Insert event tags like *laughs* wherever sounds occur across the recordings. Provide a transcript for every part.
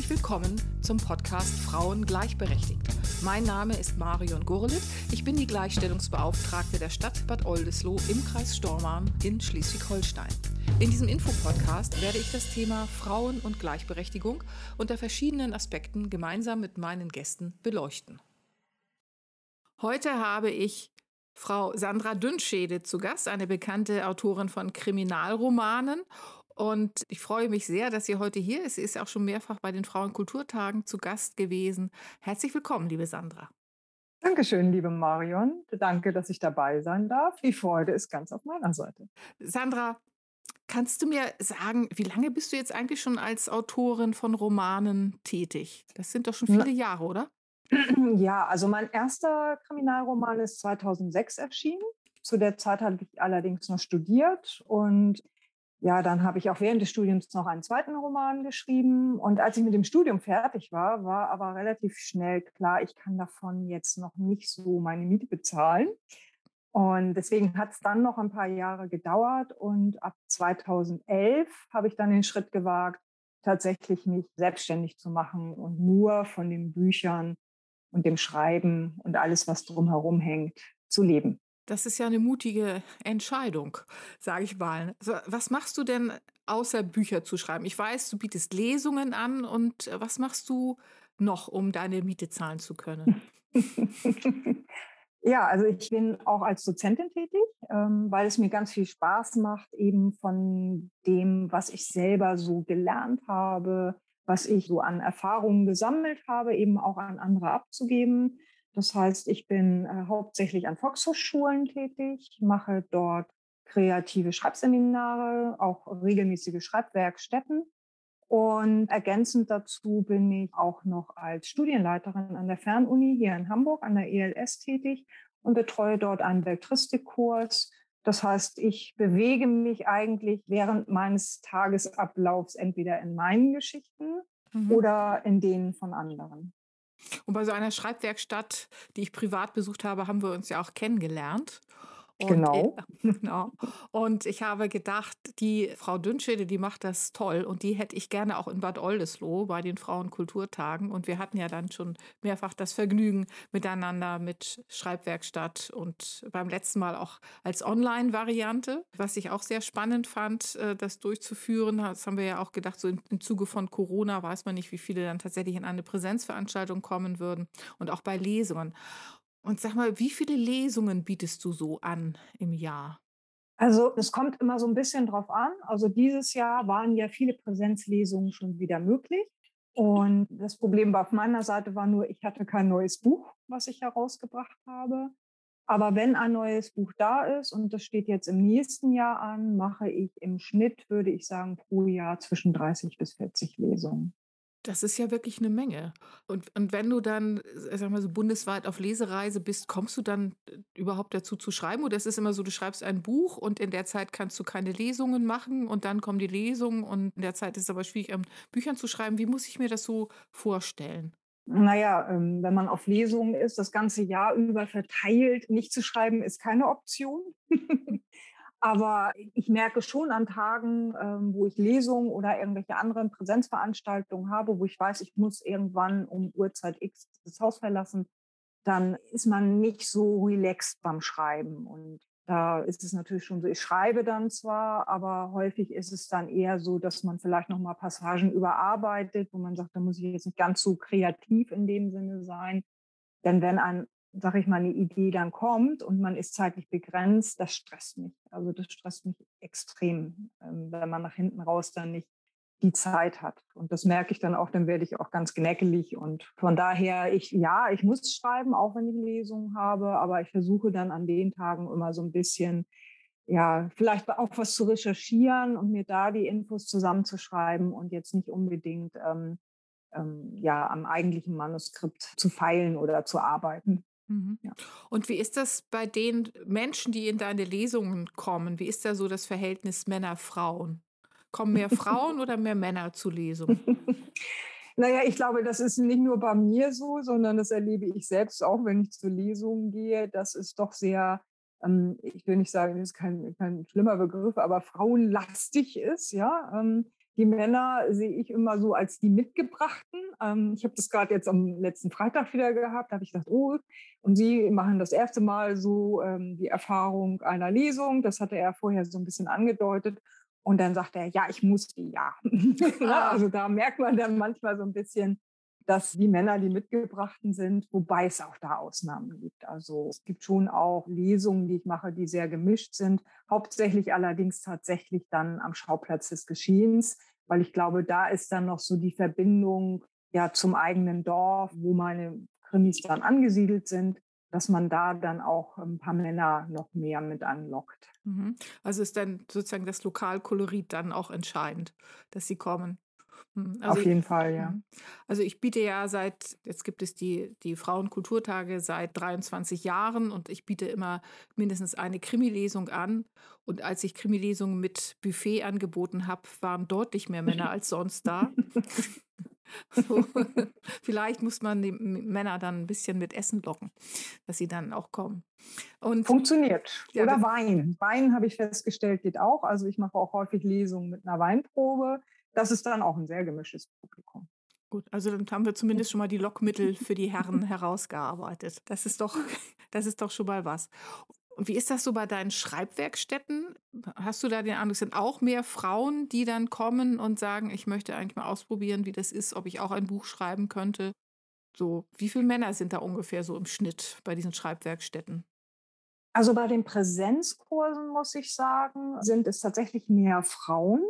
Herzlich willkommen zum Podcast Frauen gleichberechtigt. Mein Name ist Marion Gurlitt. Ich bin die Gleichstellungsbeauftragte der Stadt Bad Oldesloe im Kreis Stormarn in Schleswig-Holstein. In diesem Infopodcast werde ich das Thema Frauen und Gleichberechtigung unter verschiedenen Aspekten gemeinsam mit meinen Gästen beleuchten. Heute habe ich Frau Sandra Dünnschede zu Gast, eine bekannte Autorin von Kriminalromanen und ich freue mich sehr, dass sie heute hier ist. Sie ist auch schon mehrfach bei den Frauenkulturtagen zu Gast gewesen. Herzlich willkommen, liebe Sandra. Dankeschön, liebe Marion. Danke, dass ich dabei sein darf. Die Freude ist ganz auf meiner Seite. Sandra, kannst du mir sagen, wie lange bist du jetzt eigentlich schon als Autorin von Romanen tätig? Das sind doch schon viele Jahre, oder? *clears throat* Ja, also mein erster Kriminalroman ist 2006 erschienen. Zu der Zeit habe ich allerdings noch studiert und ja, dann habe ich auch während des Studiums noch einen zweiten Roman geschrieben. Und als ich mit dem Studium fertig war, war aber relativ schnell klar, ich kann davon jetzt noch nicht so meine Miete bezahlen. Und deswegen hat es dann noch ein paar Jahre gedauert. Und ab 2011 habe ich dann den Schritt gewagt, tatsächlich mich selbstständig zu machen und nur von den Büchern und dem Schreiben und alles, was drumherum hängt, zu leben. Das ist ja eine mutige Entscheidung, sage ich mal. Was machst du denn außer Bücher zu schreiben? Ich weiß, du bietest Lesungen an und äh, was machst du noch, um deine Miete zahlen zu können? *laughs* ja, also ich bin auch als Dozentin tätig, ähm, weil es mir ganz viel Spaß macht, eben von dem, was ich selber so gelernt habe, was ich so an Erfahrungen gesammelt habe, eben auch an andere abzugeben. Das heißt, ich bin äh, hauptsächlich an Volkshochschulen tätig, mache dort kreative Schreibseminare, auch regelmäßige Schreibwerkstätten. Und ergänzend dazu bin ich auch noch als Studienleiterin an der Fernuni hier in Hamburg an der ELS tätig und betreue dort einen Beltristikkurs. Das heißt, ich bewege mich eigentlich während meines Tagesablaufs entweder in meinen Geschichten mhm. oder in denen von anderen. Und bei so einer Schreibwerkstatt, die ich privat besucht habe, haben wir uns ja auch kennengelernt. Und genau. *laughs* genau. Und ich habe gedacht, die Frau Dünnschede, die macht das toll und die hätte ich gerne auch in Bad Oldesloe bei den Frauenkulturtagen. Und wir hatten ja dann schon mehrfach das Vergnügen miteinander mit Schreibwerkstatt und beim letzten Mal auch als Online-Variante, was ich auch sehr spannend fand, äh, das durchzuführen. Das haben wir ja auch gedacht, so im Zuge von Corona weiß man nicht, wie viele dann tatsächlich in eine Präsenzveranstaltung kommen würden und auch bei Lesungen. Und sag mal, wie viele Lesungen bietest du so an im Jahr? Also es kommt immer so ein bisschen drauf an. Also dieses Jahr waren ja viele Präsenzlesungen schon wieder möglich. Und das Problem auf meiner Seite war nur, ich hatte kein neues Buch, was ich herausgebracht habe. Aber wenn ein neues Buch da ist und das steht jetzt im nächsten Jahr an, mache ich im Schnitt, würde ich sagen, pro Jahr zwischen 30 bis 40 Lesungen. Das ist ja wirklich eine Menge. Und, und wenn du dann, äh, sag mal so, bundesweit auf Lesereise bist, kommst du dann äh, überhaupt dazu zu schreiben? Oder ist es immer so, du schreibst ein Buch und in der Zeit kannst du keine Lesungen machen und dann kommen die Lesungen und in der Zeit ist es aber schwierig, um Büchern zu schreiben. Wie muss ich mir das so vorstellen? Naja, ähm, wenn man auf Lesungen ist, das ganze Jahr über verteilt, nicht zu schreiben, ist keine Option. *laughs* Aber ich merke schon an Tagen, ähm, wo ich Lesungen oder irgendwelche anderen Präsenzveranstaltungen habe, wo ich weiß, ich muss irgendwann um Uhrzeit X das Haus verlassen, dann ist man nicht so relaxed beim Schreiben. Und da ist es natürlich schon so, ich schreibe dann zwar, aber häufig ist es dann eher so, dass man vielleicht nochmal Passagen überarbeitet, wo man sagt, da muss ich jetzt nicht ganz so kreativ in dem Sinne sein. Denn wenn ein sag ich mal, eine Idee dann kommt und man ist zeitlich begrenzt, das stresst mich. Also das stresst mich extrem, ähm, wenn man nach hinten raus dann nicht die Zeit hat. Und das merke ich dann auch, dann werde ich auch ganz gnäckelig. Und von daher, ich, ja, ich muss schreiben, auch wenn ich Lesungen habe, aber ich versuche dann an den Tagen immer so ein bisschen, ja, vielleicht auch was zu recherchieren und mir da die Infos zusammenzuschreiben und jetzt nicht unbedingt, ähm, ähm, ja, am eigentlichen Manuskript zu feilen oder zu arbeiten. Mhm. Ja. Und wie ist das bei den Menschen, die in deine Lesungen kommen? Wie ist da so das Verhältnis Männer-Frauen? Kommen mehr Frauen oder mehr Männer zu Lesungen? *laughs* Naja, ich glaube, das ist nicht nur bei mir so, sondern das erlebe ich selbst auch, wenn ich zu Lesungen gehe. Das ist doch sehr, ähm, ich will nicht sagen, das ist kein, kein schlimmer Begriff, aber frauenlastig ist, ja. Ähm, die Männer sehe ich immer so als die Mitgebrachten. Ähm, ich habe das gerade jetzt am letzten Freitag wieder gehabt. Da habe ich gedacht, oh, und sie machen das erste Mal so ähm, die Erfahrung einer Lesung. Das hatte er vorher so ein bisschen angedeutet. Und dann sagt er, ja, ich muss die, ja. *laughs* Ah. also da merkt man dann manchmal so ein bisschen, dass die Männer die Mitgebrachten sind, wobei es auch da Ausnahmen gibt. Also es gibt schon auch Lesungen, die ich mache, die sehr gemischt sind, hauptsächlich allerdings tatsächlich dann am Schauplatz des Geschehens, weil ich glaube, da ist dann noch so die Verbindung ja zum eigenen Dorf, wo meine Krimis dann angesiedelt sind, dass man da dann auch ein paar Männer noch mehr mit anlockt. Mhm. Also ist dann sozusagen das Lokalkolorit dann auch entscheidend, dass sie kommen. Hm, also Auf jeden ich, Fall, ja. Mhm. Also ich biete ja seit, jetzt gibt es die, die Frauenkulturtage seit 23 Jahren und ich biete immer mindestens eine Krimi-Lesung an. Und als ich Krimi-Lesungen mit Buffet angeboten habe, waren deutlich mehr Männer *laughs* als sonst da. *laughs* So. *laughs* Vielleicht muss man die Männer dann ein bisschen mit Essen locken, dass sie dann auch kommen. Und, Funktioniert. Ja, Oder Wein. Wein habe ich festgestellt, geht auch. Also ich mache auch häufig Lesungen mit einer Weinprobe das ist dann auch ein sehr gemischtes Publikum. Gut, also dann haben wir zumindest schon mal die Lockmittel *laughs* für die Herren herausgearbeitet. Das ist doch, *laughs* das ist doch schon mal was. Und wie ist das so bei deinen Schreibwerkstätten? Hast du da den Eindruck, es sind auch mehr Frauen, die dann kommen und sagen, ich möchte eigentlich mal ausprobieren, wie das ist, ob ich auch ein Buch schreiben könnte? So, wie viele Männer sind da ungefähr so im Schnitt bei diesen Schreibwerkstätten? Also bei den Präsenzkursen muss ich sagen, sind es tatsächlich mehr Frauen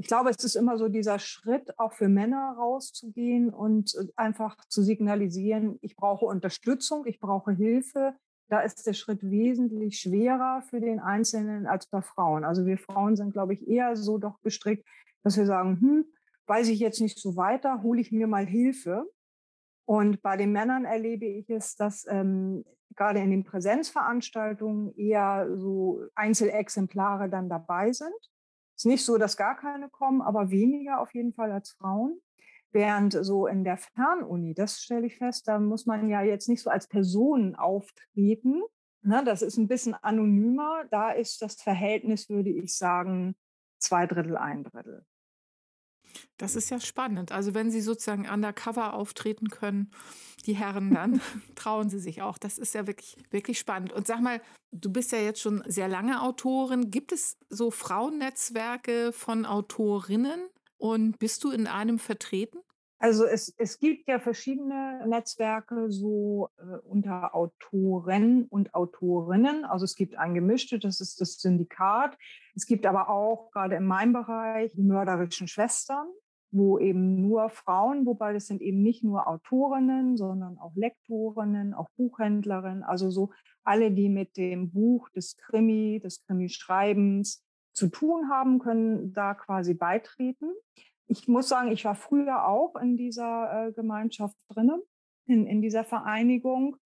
ich glaube, es ist immer so dieser Schritt, auch für Männer rauszugehen und äh, einfach zu signalisieren, ich brauche Unterstützung, ich brauche Hilfe. Da ist der Schritt wesentlich schwerer für den Einzelnen als bei Frauen. Also wir Frauen sind, glaube ich, eher so doch gestrickt, dass wir sagen, hm, weiß ich jetzt nicht so weiter, hole ich mir mal Hilfe. Und bei den Männern erlebe ich es, dass ähm, gerade in den Präsenzveranstaltungen eher so Einzelexemplare dann dabei sind ist nicht so, dass gar keine kommen, aber weniger auf jeden Fall als Frauen. Während so in der Fernuni, das stelle ich fest, da muss man ja jetzt nicht so als Person auftreten. Ne, das ist ein bisschen anonymer. Da ist das Verhältnis, würde ich sagen, zwei Drittel, ein Drittel. Das ist ja spannend. Also wenn Sie sozusagen undercover auftreten können, die Herren, dann *laughs* trauen Sie sich auch. Das ist ja wirklich, wirklich spannend. Und sag mal, du bist ja jetzt schon sehr lange Autorin. Gibt es so Frauennetzwerke von Autorinnen und bist du in einem vertreten? Also es, es gibt ja verschiedene Netzwerke so äh, unter Autoren und Autorinnen. Also es gibt ein gemischte, das ist das Syndikat. Es gibt aber auch gerade in meinem Bereich die mörderischen Schwestern, wo eben nur Frauen, wobei das sind eben nicht nur Autorinnen, sondern auch Lektorinnen, auch Buchhändlerinnen, also so alle, die mit dem Buch des Krimi, des Krimi-Schreibens zu tun haben, können da quasi beitreten ich muss sagen, ich war früher auch in dieser äh, Gemeinschaft drinnen, in, in dieser Vereinigung,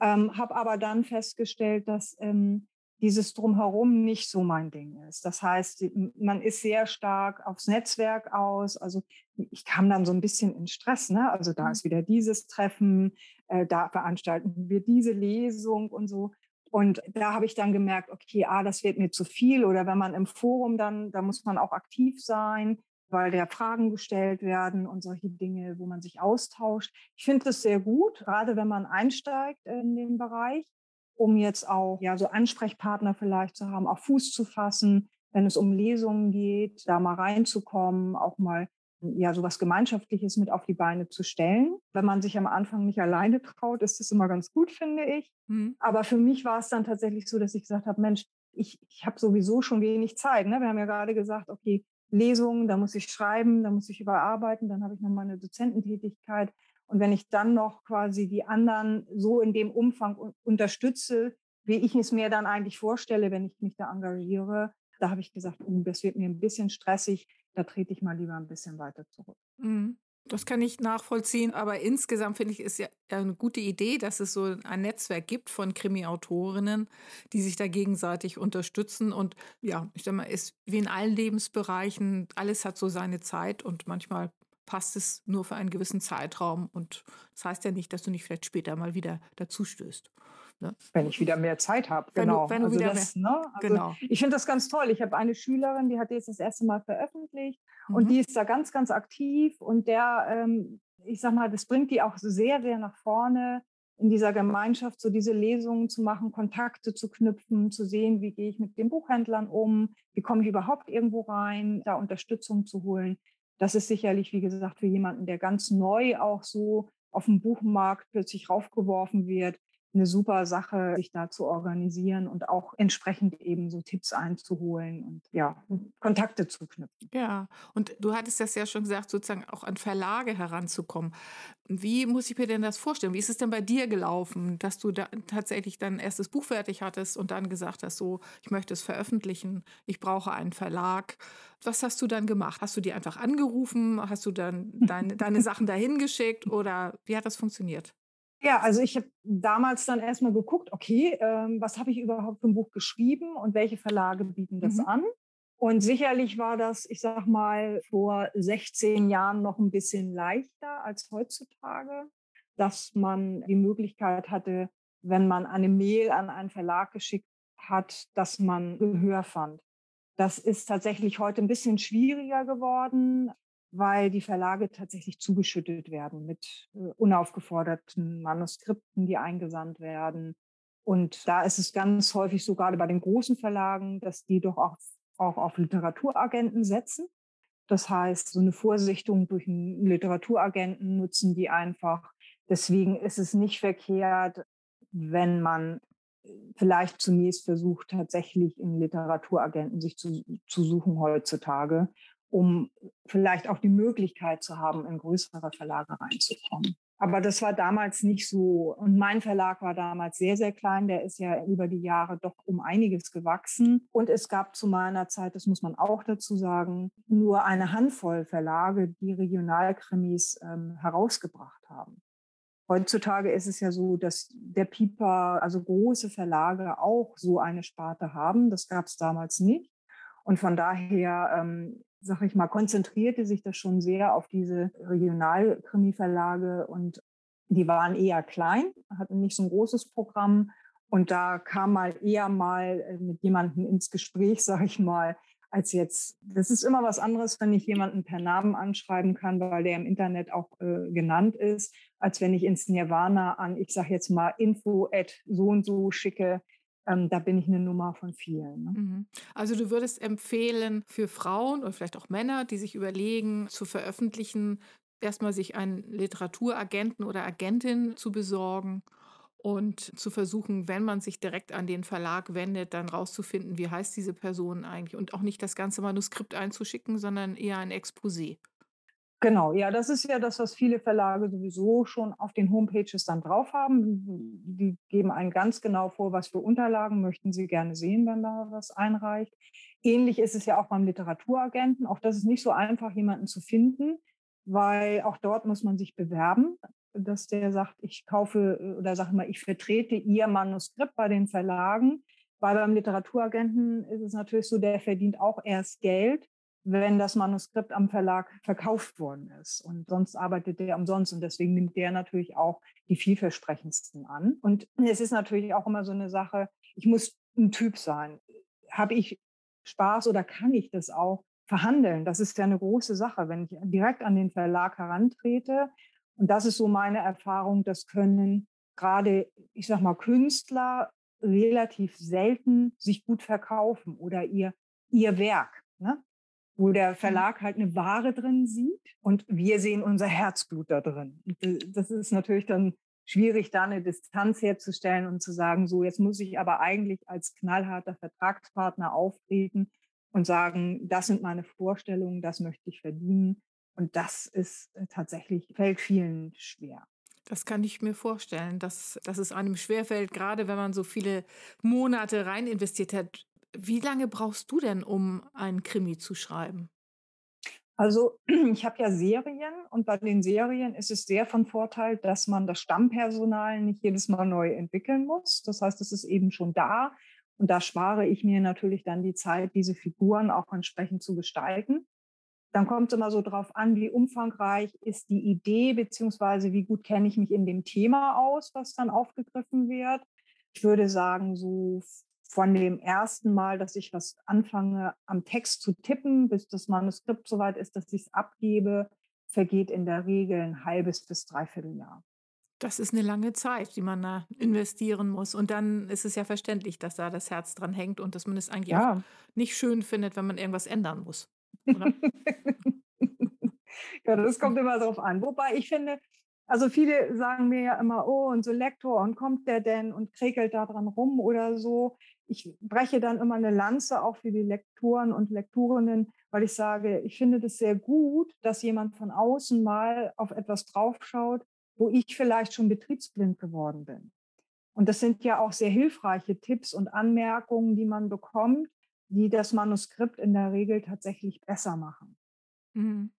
ähm, habe aber dann festgestellt, dass ähm, dieses Drumherum nicht so mein Ding ist. Das heißt, man ist sehr stark aufs Netzwerk aus. Also ich kam dann so ein bisschen in Stress. Ne? Also da ist mhm. wieder dieses Treffen, äh, da veranstalten wir diese Lesung und so. Und da habe ich dann gemerkt, okay, ah, das wird mir zu viel. Oder wenn man im Forum dann, da muss man auch aktiv sein weil der Fragen gestellt werden und solche Dinge, wo man sich austauscht. Ich finde das sehr gut, gerade wenn man einsteigt in den Bereich, um jetzt auch ja so Ansprechpartner vielleicht zu haben, auch Fuß zu fassen, wenn es um Lesungen geht, da mal reinzukommen, auch mal ja sowas Gemeinschaftliches mit auf die Beine zu stellen. Wenn man sich am Anfang nicht alleine traut, ist das immer ganz gut, finde ich. Mhm. Aber für mich war es dann tatsächlich so, dass ich gesagt habe, Mensch, ich, ich habe sowieso schon wenig Zeit. Ne? Wir haben ja gerade gesagt, okay, Lesungen, da muss ich schreiben, da muss ich überarbeiten, dann habe ich noch meine Dozententätigkeit. Und wenn ich dann noch quasi die anderen so in dem Umfang unterstütze, wie ich es mir dann eigentlich vorstelle, wenn ich mich da engagiere, da habe ich gesagt, oh, das wird mir ein bisschen stressig, da trete ich mal lieber ein bisschen weiter zurück. Mhm. Das kann ich nachvollziehen, aber insgesamt finde ich es ja eine gute Idee, dass es so ein Netzwerk gibt von Krimi-Autorinnen, die sich da gegenseitig unterstützen. Und ja, ich sage mal, ist wie in allen Lebensbereichen, alles hat so seine Zeit und manchmal passt es nur für einen gewissen Zeitraum. Und das heißt ja nicht, dass du nicht vielleicht später mal wieder dazu stößt. Ne? Wenn ich wieder mehr Zeit habe, genau. Wenn du, wenn du also das, ne? also genau. Ich finde das ganz toll. Ich habe eine Schülerin, die hat jetzt das erste Mal veröffentlicht mhm. und die ist da ganz, ganz aktiv und der, ähm, ich sag mal, das bringt die auch sehr, sehr nach vorne in dieser Gemeinschaft so diese Lesungen zu machen, Kontakte zu knüpfen, zu sehen, wie gehe ich mit den Buchhändlern um, wie komme ich überhaupt irgendwo rein, da Unterstützung zu holen. Das ist sicherlich, wie gesagt, für jemanden, der ganz neu auch so auf dem Buchmarkt plötzlich raufgeworfen wird, eine super Sache, sich da zu organisieren und auch entsprechend eben so Tipps einzuholen und ja, Kontakte zu knüpfen. Ja, und du hattest das ja schon gesagt, sozusagen auch an Verlage heranzukommen. Wie muss ich mir denn das vorstellen? Wie ist es denn bei dir gelaufen, dass du da tatsächlich dein erstes Buch fertig hattest und dann gesagt hast, so, ich möchte es veröffentlichen, ich brauche einen Verlag. Was hast du dann gemacht? Hast du die einfach angerufen? Hast du dann deine, deine *laughs* Sachen dahin geschickt oder wie hat das funktioniert? Ja, also ich habe damals dann erstmal geguckt, okay, ähm, was habe ich überhaupt für ein Buch geschrieben und welche Verlage bieten das mhm. an? Und sicherlich war das, ich sag mal, vor 16 Jahren noch ein bisschen leichter als heutzutage, dass man die Möglichkeit hatte, wenn man eine Mail an einen Verlag geschickt hat, dass man Gehör fand. Das ist tatsächlich heute ein bisschen schwieriger geworden weil die Verlage tatsächlich zugeschüttet werden mit äh, unaufgeforderten Manuskripten, die eingesandt werden. Und da ist es ganz häufig so, gerade bei den großen Verlagen, dass die doch auch, auch auf Literaturagenten setzen. Das heißt, so eine Vorsichtung durch einen Literaturagenten nutzen die einfach. Deswegen ist es nicht verkehrt, wenn man äh, vielleicht zunächst versucht, tatsächlich einen Literaturagenten sich zu, zu suchen heutzutage um vielleicht auch die Möglichkeit zu haben, in größere Verlage reinzukommen. Aber das war damals nicht so. Und mein Verlag war damals sehr, sehr klein. Der ist ja über die Jahre doch um einiges gewachsen. Und es gab zu meiner Zeit, das muss man auch dazu sagen, nur eine Handvoll Verlage, die Regionalkrimis ähm, herausgebracht haben. Heutzutage ist es ja so, dass der Piper, also große Verlage auch so eine Sparte haben. Das gab es damals nicht. Und von daher ähm, sag ich mal, konzentrierte sich das schon sehr auf diese Regionalkrimi-Verlage und die waren eher klein, hatten nicht so ein großes Programm. Und da kam mal eher mal äh, mit jemandem ins Gespräch, sag ich mal, als jetzt. Das ist immer was anderes, wenn ich jemanden per Namen anschreiben kann, weil der im Internet auch äh, genannt ist, als wenn ich ins Nirvana an, ich sag jetzt mal, info at so und so schicke ähm, da bin ich eine Nummer von vielen. Ne? Mhm. Also du würdest empfehlen für Frauen oder vielleicht auch Männer, die sich überlegen, zu veröffentlichen, erstmal sich einen Literaturagenten oder Agentin zu besorgen und zu versuchen, wenn man sich direkt an den Verlag wendet, dann rauszufinden, wie heißt diese Person eigentlich und auch nicht das ganze Manuskript einzuschicken, sondern eher ein Exposé. Genau, ja, das ist ja das, was viele Verlage sowieso schon auf den Homepages dann drauf haben. Die geben einen ganz genau vor, was für Unterlagen möchten sie gerne sehen, wenn da was einreicht. Ähnlich ist es ja auch beim Literaturagenten. Auch das ist nicht so einfach, jemanden zu finden, weil auch dort muss man sich bewerben, dass der sagt, ich kaufe oder sage mal, ich vertrete Ihr Manuskript bei den Verlagen. Weil beim Literaturagenten ist es natürlich so, der verdient auch erst Geld, wenn das Manuskript am Verlag verkauft worden ist. Und sonst arbeitet der umsonst und deswegen nimmt der natürlich auch die vielversprechendsten an. Und es ist natürlich auch immer so eine Sache, ich muss ein Typ sein. Habe ich Spaß oder kann ich das auch verhandeln? Das ist ja eine große Sache, wenn ich direkt an den Verlag herantrete. Und das ist so meine Erfahrung, das können gerade, ich sag mal, Künstler relativ selten sich gut verkaufen oder ihr, ihr Werk. Ne? Wo der. Verlag halt eine Ware drin sieht und wir sehen unser Herzblut da drin. Das ist natürlich dann schwierig, da eine Distanz herzustellen und zu sagen, so jetzt muss ich aber eigentlich als knallharter Vertragspartner auftreten und sagen, das sind meine Vorstellungen, das möchte ich verdienen. Und das ist äh, tatsächlich, fällt vielen schwer. Das kann ich mir vorstellen, dass, dass es einem schwerfällt, gerade wenn man so viele Monate rein investiert hat. Wie lange brauchst du denn, um einen Krimi zu schreiben? Also *clears throat* ich habe ja Serien und bei den Serien ist es sehr von Vorteil, dass man das Stammpersonal nicht jedes Mal neu entwickeln muss. Das heißt, es ist eben schon da und da spare ich mir natürlich dann die Zeit, diese Figuren auch entsprechend zu gestalten. Dann kommt es immer so drauf an, wie umfangreich ist die Idee, beziehungsweise wie gut kenne ich mich in dem Thema aus, was dann aufgegriffen wird. ich würde sagen, so von dem ersten Mal, dass ich was anfange, am Text zu tippen, bis das Manuskript soweit ist, dass ich es abgebe, vergeht in der Regel ein halbes bis dreiviertel Jahr. Das ist eine lange Zeit, die man da investieren muss. Und dann ist es ja verständlich, dass da das Herz dran hängt und dass man es eigentlich ja. nicht schön findet, wenn man irgendwas ändern muss. *laughs* ja, das kommt immer darauf an. Wobei ich finde, also viele sagen mir ja immer, oh, und so Lektor, und kommt der denn und krekelt da dran rum oder so. Ich breche dann immer eine Lanze auch für die Lektoren und Lektorinnen, weil ich sage, ich finde das sehr gut, dass jemand von außen mal auf etwas draufschaut, wo ich vielleicht schon betriebsblind geworden bin. Und das sind ja auch sehr hilfreiche Tipps und Anmerkungen, die man bekommt, die das Manuskript in der Regel tatsächlich besser machen. Mhm.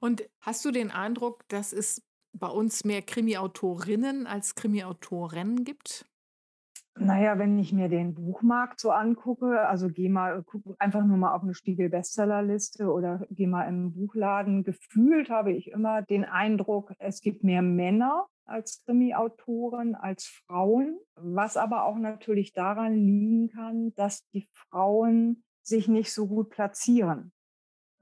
Und hast du den Eindruck, dass es bei uns mehr Krimi-Autorinnen als Krimi-Autoren gibt? Naja, wenn ich mir den Buchmarkt so angucke, also geh mal, guck einfach nur mal auf eine Spiegel-Bestsellerliste oder geh mal im Buchladen. Gefühlt habe ich immer den Eindruck, es gibt mehr Männer als Krimi-Autoren als Frauen, was aber auch natürlich daran liegen kann, dass die Frauen sich nicht so gut platzieren.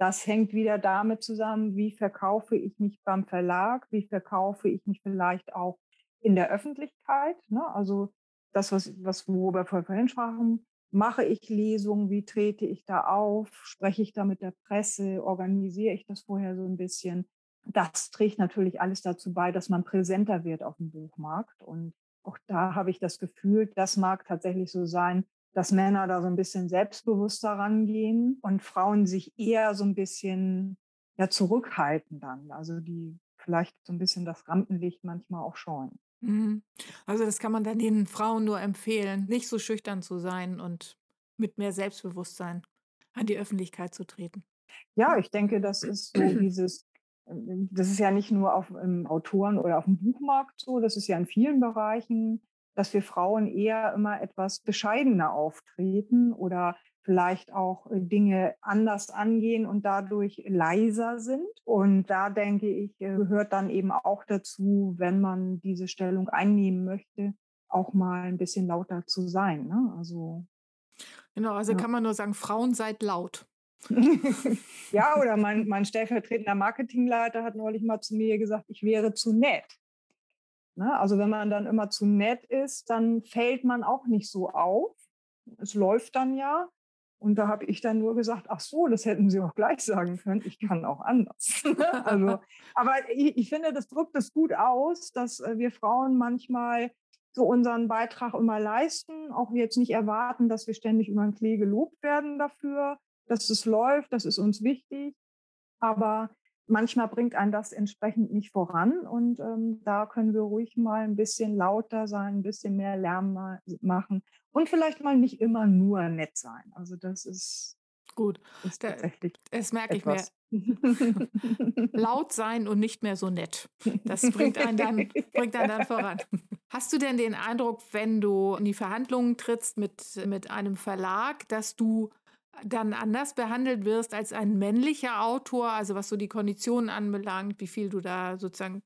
Das hängt wieder damit zusammen, wie verkaufe ich mich beim Verlag, wie verkaufe ich mich vielleicht auch in der Öffentlichkeit. Ne? Also das, was, was worüber wir vorhin sprachen, mache ich Lesungen, wie trete ich da auf, spreche ich da mit der Presse, organisiere ich das vorher so ein bisschen. Das trägt natürlich alles dazu bei, dass man präsenter wird auf dem Buchmarkt. Und auch da habe ich das Gefühl, das mag tatsächlich so sein, dass Männer da so ein bisschen selbstbewusster rangehen und Frauen sich eher so ein bisschen ja, zurückhalten dann. Also die vielleicht so ein bisschen das Rampenlicht manchmal auch scheuen. Mhm. Also das kann man dann den Frauen nur empfehlen, nicht so schüchtern zu sein und mit mehr Selbstbewusstsein an die Öffentlichkeit zu treten. Ja, ich denke, das ist so dieses, ähm, das ist ja nicht nur auf im Autoren oder auf dem Buchmarkt so, das ist ja in vielen Bereichen, dass wir Frauen eher immer etwas bescheidener auftreten oder vielleicht auch äh, Dinge anders angehen und dadurch leiser sind. Und da denke ich, äh, gehört dann eben auch dazu, wenn man diese Stellung einnehmen möchte, auch mal ein bisschen lauter zu sein. Ne? Also Genau, also ja. kann man nur sagen, Frauen seid laut. *laughs* ja, oder mein, mein stellvertretender Marketingleiter hat neulich mal zu mir gesagt, ich wäre zu nett. Ne? Also wenn man dann immer zu nett ist, dann fällt man auch nicht so auf. Es läuft dann ja. Und da habe ich dann nur gesagt, ach so, das hätten Sie auch gleich sagen können. Ich kann auch anders. *laughs* also, aber ich, ich, finde, das drückt es gut aus, dass äh, wir Frauen manchmal so unseren Beitrag immer leisten, auch jetzt nicht erwarten, dass wir ständig über den Klee gelobt werden dafür, dass es läuft, das ist uns wichtig. Aber manchmal bringt einen das entsprechend nicht voran und ähm, da können wir ruhig mal ein bisschen lauter sein, ein bisschen mehr Lärm machen und vielleicht mal nicht immer nur nett sein. Also das ist gut. Ist tatsächlich das merke etwas. ich mir. *laughs* Laut sein und nicht mehr so nett. Das *laughs* bringt einen, dann, bringt einen dann voran. *laughs* Hast du denn den Eindruck, wenn du in die Verhandlungen trittst mit, mit einem Verlag, dass du dann anders behandelt wirst als ein männlicher Autor, also was so die Konditionen anbelangt, wie viel du da sozusagen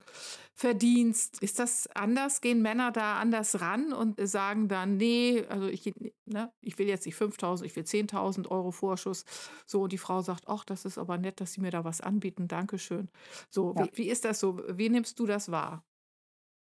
verdienst. Ist das anders? Gehen Männer da anders ran und sagen dann, nee, also ich, ne, ich will jetzt nicht 5.000, ich will 10.000 Euro Vorschuss. So, und die Frau sagt, ach, das ist aber nett, dass Sie mir da was anbieten, Dankeschön. So, ja. wie, wie ist das so? Wie nimmst du das wahr?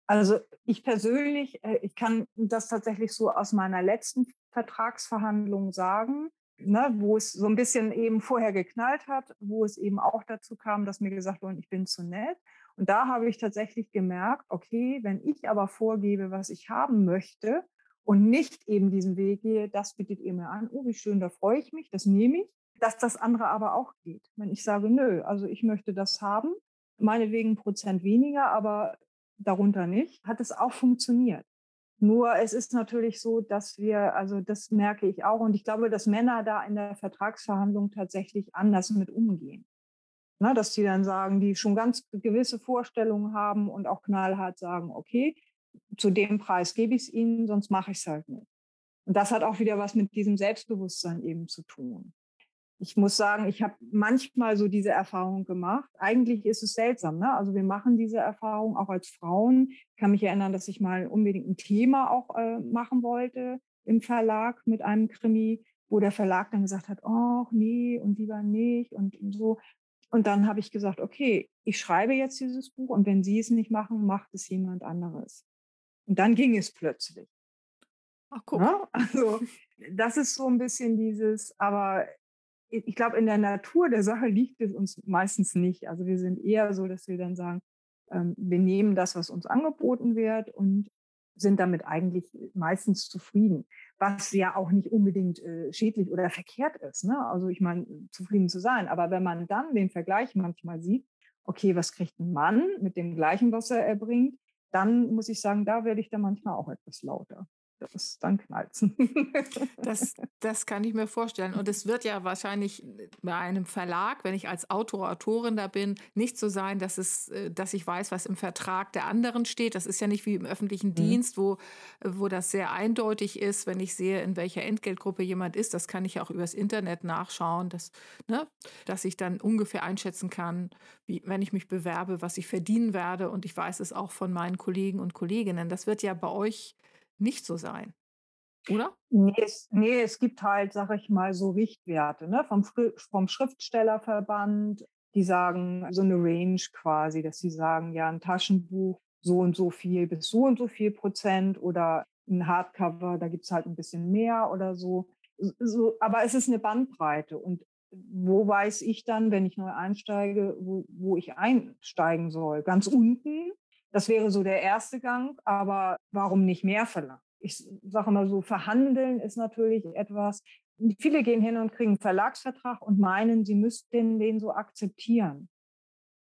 Also ich persönlich, äh, ich kann das tatsächlich so aus meiner letzten Vertragsverhandlung sagen ne, wo es so ein bisschen eben vorher geknallt hat, wo es eben auch dazu kam, dass mir gesagt wurde, ich bin zu nett. Und da habe ich tatsächlich gemerkt, okay, wenn ich aber vorgebe, was ich haben möchte und nicht eben diesen Weg gehe, das bietet ihr mir an, oh, wie schön, da freue ich mich, das nehme ich, dass das andere aber auch geht. Wenn ich sage, nö, also ich möchte das haben, meinetwegen Prozent weniger, aber darunter nicht, hat es auch funktioniert. Nur es ist natürlich so, dass wir, also das merke ich auch, und ich glaube, dass Männer da in der Vertragsverhandlung tatsächlich anders mit umgehen. Na, dass die dann sagen, die schon ganz gewisse Vorstellungen haben und auch knallhart sagen, okay, zu dem Preis gebe ich es ihnen, sonst mache ich es halt nicht. Und das hat auch wieder was mit diesem Selbstbewusstsein eben zu tun. Ich muss sagen, ich habe manchmal so diese Erfahrung gemacht. Eigentlich ist es seltsam. Ne? Also wir machen diese Erfahrung auch als Frauen. Ich kann mich erinnern, dass ich mal unbedingt ein Thema auch äh, machen wollte im Verlag mit einem Krimi, wo der Verlag dann gesagt hat, oh nee und lieber nicht und so. Und dann habe ich gesagt, okay, ich schreibe jetzt dieses Buch und wenn Sie es nicht machen, macht es jemand anderes. Und dann ging es plötzlich. Ach, guck. Ja? Ne? Also das ist so ein bisschen dieses, aber ich glaube, in der Natur der Sache liegt es uns meistens nicht. Also wir sind eher so, dass wir dann sagen, ähm, wir nehmen das, was uns angeboten wird und sind damit eigentlich meistens zufrieden, was ja auch nicht unbedingt äh, schädlich oder verkehrt ist. Ne? Also ich meine, zufrieden zu sein. Aber wenn man dann den Vergleich manchmal sieht, okay, was kriegt ein Mann mit dem gleichen, was er erbringt, dann muss ich sagen, da werde ich dann manchmal auch etwas lauter das dann knallt's. *laughs* das, das kann ich mir vorstellen. Und es wird ja wahrscheinlich bei einem Verlag, wenn ich als Autor, Autorin da bin, nicht so sein, dass, es, äh, dass ich weiß, was im Vertrag der anderen steht. Das ist ja nicht wie im öffentlichen mhm. Dienst, wo, wo das sehr eindeutig ist, wenn ich sehe, in welcher Entgeltgruppe jemand ist. Das kann ich auch übers Internet nachschauen, dass, ne, dass ich dann ungefähr einschätzen kann, wie, wenn ich mich bewerbe, was ich verdienen werde. Und ich weiß es auch von meinen Kollegen und Kolleginnen. Das wird ja bei euch nicht so sein. Oder? Nee es, nee, es gibt halt, sag ich mal, so Richtwerte ne? vom, vom Schriftstellerverband. Die sagen so eine Range quasi, dass sie sagen, ja, ein Taschenbuch so und so viel bis so und so viel Prozent oder ein Hardcover, da gibt es halt ein bisschen mehr oder so. so. Aber es ist eine Bandbreite. Und wo weiß ich dann, wenn ich neu einsteige, wo, wo ich einsteigen soll? Ganz unten das wäre so der erste Gang, aber warum nicht mehr verlangen? Ich sage mal so, verhandeln ist natürlich etwas, viele gehen hin und kriegen einen Verlagsvertrag und meinen, sie müssten den so akzeptieren.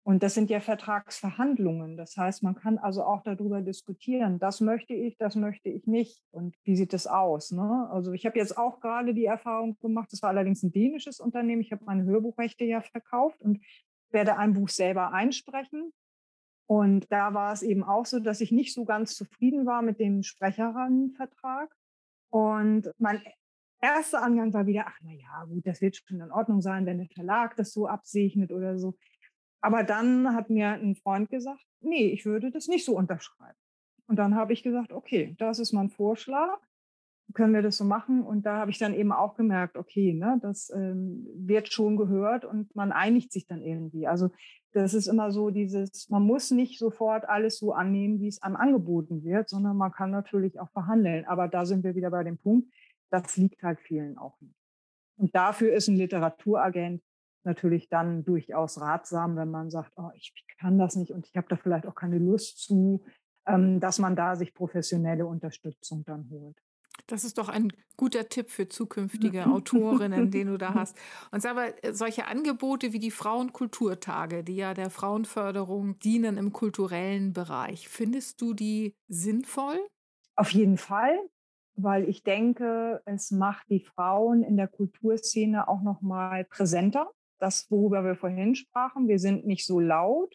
Und das sind ja Vertragsverhandlungen. Das heißt, man kann also auch darüber diskutieren. Das möchte ich, das möchte ich nicht. Und wie sieht das aus? Ne? Also ich habe jetzt auch gerade die Erfahrung gemacht, das war allerdings ein dänisches Unternehmen. Ich habe meine Hörbuchrechte ja verkauft und werde ein Buch selber einsprechen. Und da war es eben auch so, dass ich nicht so ganz zufrieden war mit dem Sprecherinnenvertrag. Und mein erster Angang war wieder, ach na ja, gut, das wird schon in Ordnung sein, wenn der Verlag das so absegnet oder so. Aber dann hat mir ein Freund gesagt, nee, ich würde das nicht so unterschreiben. Und dann habe ich gesagt, okay, das ist mein Vorschlag können wir das so machen? Und da habe ich dann eben auch gemerkt, okay, ne, das ähm, wird schon gehört und man einigt sich dann irgendwie. Also das ist immer so dieses, man muss nicht sofort alles so annehmen, wie es einem angeboten wird, sondern man kann natürlich auch verhandeln. Aber da sind wir wieder bei dem Punkt, das liegt halt vielen auch nicht. Und dafür ist ein Literaturagent natürlich dann durchaus ratsam, wenn man sagt, oh, ich kann das nicht und ich habe da vielleicht auch keine Lust zu, ähm, dass man da sich professionelle Unterstützung dann holt. Das ist doch ein guter Tipp für zukünftige *laughs* Autorinnen, den du da hast. Und mal, äh, solche Angebote wie die Frauenkulturtage, die ja der Frauenförderung dienen im kulturellen Bereich, findest du die sinnvoll? Auf jeden Fall, weil ich denke, es macht die Frauen in der Kulturszene auch noch mal präsenter. Das, worüber wir vorhin sprachen, wir sind nicht so laut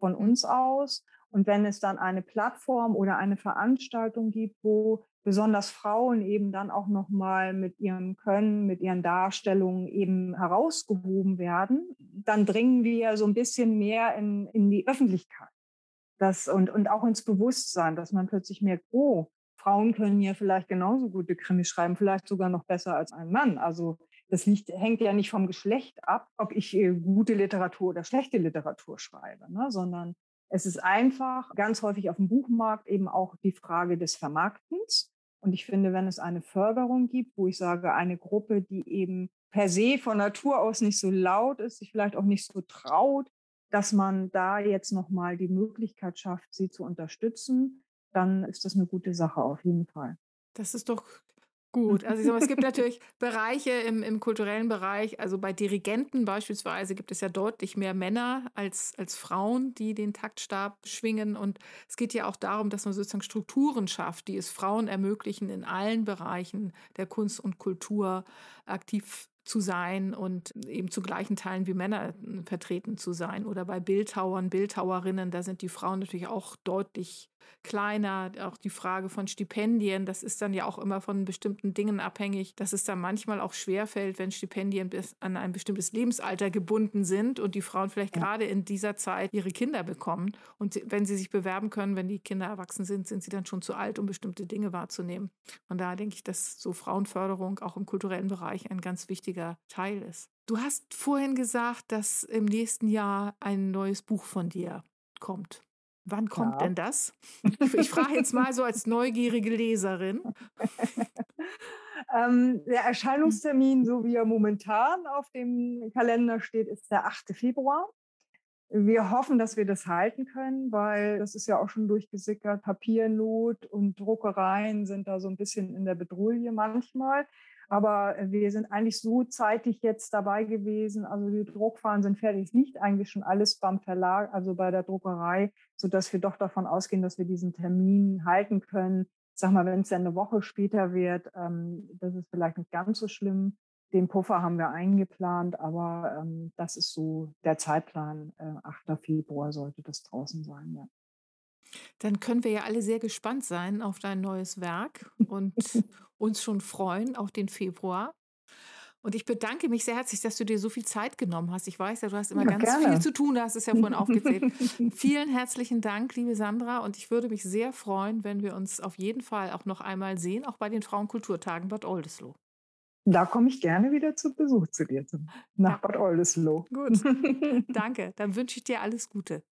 von mhm. uns aus. Und wenn es dann eine Plattform oder eine Veranstaltung gibt, wo besonders Frauen eben dann auch noch mal mit ihrem Können, mit ihren Darstellungen eben herausgehoben werden, dann dringen wir so ein bisschen mehr in, in die Öffentlichkeit. Das, und, und auch ins Bewusstsein, dass man plötzlich merkt, oh, Frauen können ja vielleicht genauso gute Krimis schreiben, vielleicht sogar noch besser als ein Mann. Also das liegt, hängt ja nicht vom Geschlecht ab, ob ich äh, gute Literatur oder schlechte Literatur schreibe, ne? sondern es ist einfach ganz häufig auf dem Buchmarkt eben auch die Frage des Vermarktens. Und ich finde, wenn es eine Förderung gibt, wo ich sage, eine Gruppe, die eben per se von Natur aus nicht so laut ist, sich vielleicht auch nicht so traut, dass man da jetzt nochmal die Möglichkeit schafft, sie zu unterstützen, dann ist das eine gute Sache auf jeden Fall. Das ist doch Gut, also sag, es gibt *laughs* natürlich Bereiche im, im kulturellen Bereich, also bei Dirigenten beispielsweise gibt es ja deutlich mehr Männer als, als Frauen, die den Taktstab schwingen. Und es geht ja auch darum, dass man sozusagen Strukturen schafft, die es Frauen ermöglichen, in allen Bereichen der Kunst und Kultur aktiv zu sein und eben zu gleichen Teilen wie Männer äh, vertreten zu sein. Oder bei Bildhauern, Bildhauerinnen, da sind die Frauen natürlich auch deutlich kleiner. Auch die Frage von Stipendien, das ist dann ja auch immer von bestimmten Dingen abhängig, dass es dann manchmal auch schwerfällt, wenn Stipendien bis an ein bestimmtes Lebensalter gebunden sind und die Frauen vielleicht ja. gerade in dieser Zeit ihre Kinder bekommen. Und wenn sie sich bewerben können, wenn die Kinder erwachsen sind, sind sie dann schon zu alt, um bestimmte Dinge wahrzunehmen. Und da denke ich, dass so Frauenförderung auch im kulturellen Bereich ein ganz wichtiger Teil ist. Du hast vorhin gesagt, dass im nächsten Jahr ein neues Buch von dir kommt. Wann kommt ja. denn das? *laughs* Ich frage jetzt mal so als neugierige Leserin. ähm, der Erscheinungstermin, so wie er momentan auf dem Kalender steht, ist der 8. Februar. Wir hoffen, dass wir das halten können, weil das ist ja auch schon durchgesickert. Papiernot und Druckereien sind da so ein bisschen in der Bedrulle manchmal. Aber wir sind eigentlich so zeitig jetzt dabei gewesen. Also die Druckfahren sind fertig. Es liegt eigentlich schon alles beim Verlag, also bei der Druckerei, so dass wir doch davon ausgehen, dass wir diesen Termin halten können. Sag mal, wenn es dann eine Woche später wird, ähm, das ist vielleicht nicht ganz so schlimm. Den Puffer haben wir eingeplant, aber ähm, das ist so der Zeitplan. Äh, 8. Februar sollte das draußen sein, ja. Dann können wir ja alle sehr gespannt sein auf dein neues Werk und *laughs* uns schon freuen auf den Februar. Und ich bedanke mich sehr herzlich, dass du dir so viel Zeit genommen hast. Ich weiß ja, du hast immer ja, ganz gerne. viel zu tun, du hast es ja vorhin aufgezählt. *laughs* Vielen herzlichen Dank, liebe Sandra. Und ich würde mich sehr freuen, wenn wir uns auf jeden Fall auch noch einmal sehen, auch bei den Frauenkulturtagen Bad Oldesloe. Da komme ich gerne wieder zu Besuch zu dir, nach Bad Oldesloe. Gut, *laughs* danke. Dann wünsche ich dir alles Gute.